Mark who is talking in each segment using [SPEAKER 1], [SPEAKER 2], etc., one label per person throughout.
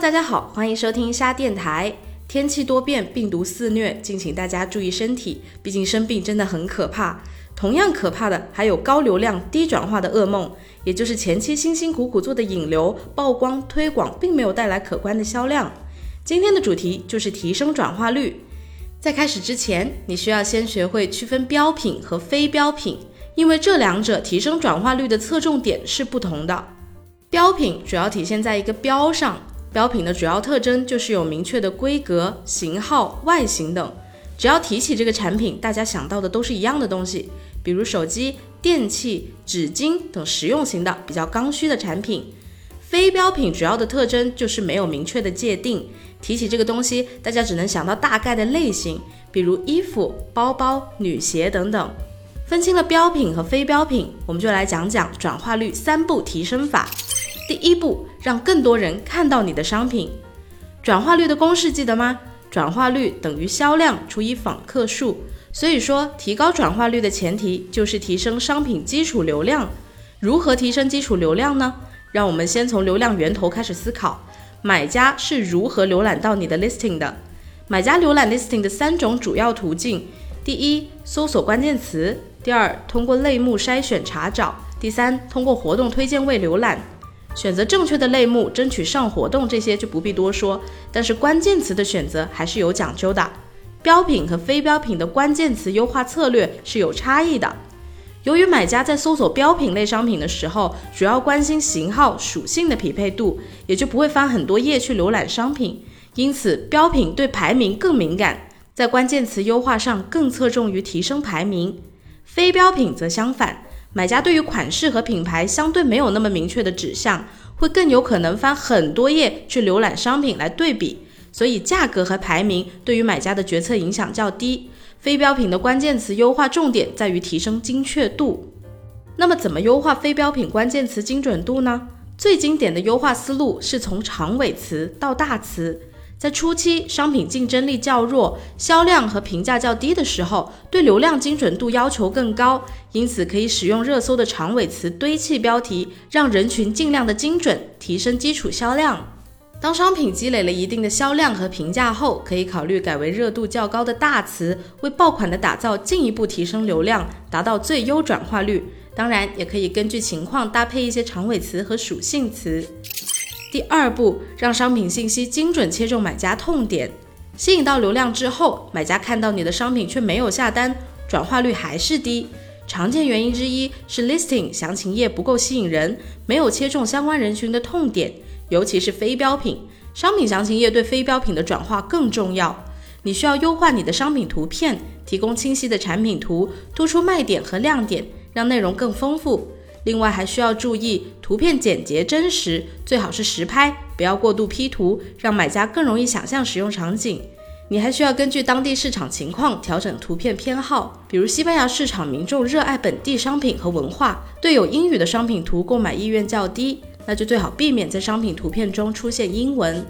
[SPEAKER 1] 大家好，欢迎收听虾电台。天气多变，病毒肆虐，敬请大家注意身体，毕竟生病真的很可怕。同样可怕的还有高流量、低转化的噩梦，也就是前期辛辛苦苦做的引流、曝光、推广，并没有带来可观的销量。今天的主题就是提升转化率。在开始之前，你需要先学会区分标品和非标品，因为这两者提升转化率的侧重点是不同的。标品主要体现在一个标上，标品的主要特征就是有明确的规格、型号、外形等。只要提起这个产品，大家想到的都是一样的东西。比如手机、电器、纸巾等实用型的比较刚需的产品，非标品主要的特征就是没有明确的界定。提起这个东西，大家只能想到大概的类型，比如衣服、包包、女鞋等等。分清了标品和非标品，我们就来讲讲转化率三步提升法。第一步，让更多人看到你的商品。转化率的公式记得吗？转化率等于销量除以访客数。所以说，提高转化率的前提就是提升商品基础流量。如何提升基础流量呢？让我们先从流量源头开始思考。买家是如何浏览到你的 listing 的？买家浏览 listing 的三种主要途径：第一，搜索关键词；第二，通过类目筛选查找；第三，通过活动推荐位浏览。选择正确的类目，争取上活动，这些就不必多说。但是关键词的选择还是有讲究的。标品和非标品的关键词优化策略是有差异的。由于买家在搜索标品类商品的时候，主要关心型号、属性的匹配度，也就不会翻很多页去浏览商品。因此，标品对排名更敏感，在关键词优化上更侧重于提升排名。非标品则相反，买家对于款式和品牌相对没有那么明确的指向，会更有可能翻很多页去浏览商品来对比。所以价格和排名对于买家的决策影响较低。非标品的关键词优化重点在于提升精确度。那么怎么优化非标品关键词精准度呢？最经典的优化思路是从长尾词到大词。在初期商品竞争力较弱、销量和评价较低的时候，对流量精准度要求更高，因此可以使用热搜的长尾词堆砌标题，让人群尽量的精准，提升基础销量。当商品积累了一定的销量和评价后，可以考虑改为热度较高的大词，为爆款的打造进一步提升流量，达到最优转化率。当然，也可以根据情况搭配一些长尾词和属性词。第二步，让商品信息精准切中买家痛点，吸引到流量之后，买家看到你的商品却没有下单，转化率还是低。常见原因之一是 listing 详情页不够吸引人，没有切中相关人群的痛点。尤其是非标品商品详情页对非标品的转化更重要。你需要优化你的商品图片，提供清晰的产品图，突出卖点和亮点，让内容更丰富。另外还需要注意图片简洁真实，最好是实拍，不要过度 P 图，让买家更容易想象使用场景。你还需要根据当地市场情况调整图片偏好，比如西班牙市场民众热爱本地商品和文化，对有英语的商品图购买意愿较低。那就最好避免在商品图片中出现英文。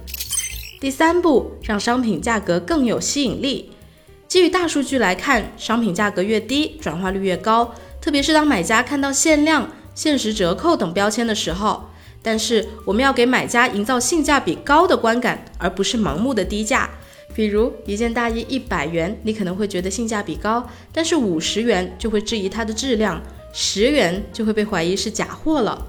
[SPEAKER 1] 第三步，让商品价格更有吸引力。基于大数据来看，商品价格越低，转化率越高。特别是当买家看到限量、限时折扣等标签的时候。但是我们要给买家营造性价比高的观感，而不是盲目的低价。比如一件大衣一百元，你可能会觉得性价比高，但是五十元就会质疑它的质量，十元就会被怀疑是假货了。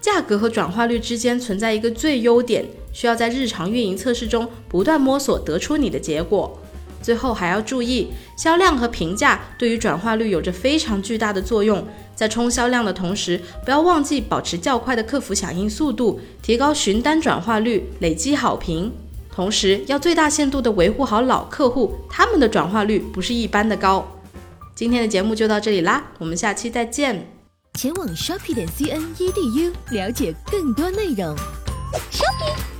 [SPEAKER 1] 价格和转化率之间存在一个最优点，需要在日常运营测试中不断摸索，得出你的结果。最后还要注意，销量和评价对于转化率有着非常巨大的作用。在冲销量的同时，不要忘记保持较快的客服响应速度，提高询单转化率，累积好评。同时要最大限度地维护好老客户，他们的转化率不是一般的高。今天的节目就到这里啦，我们下期再见。
[SPEAKER 2] 前往 shopping 点 cn edu 了解更多内容。shopping。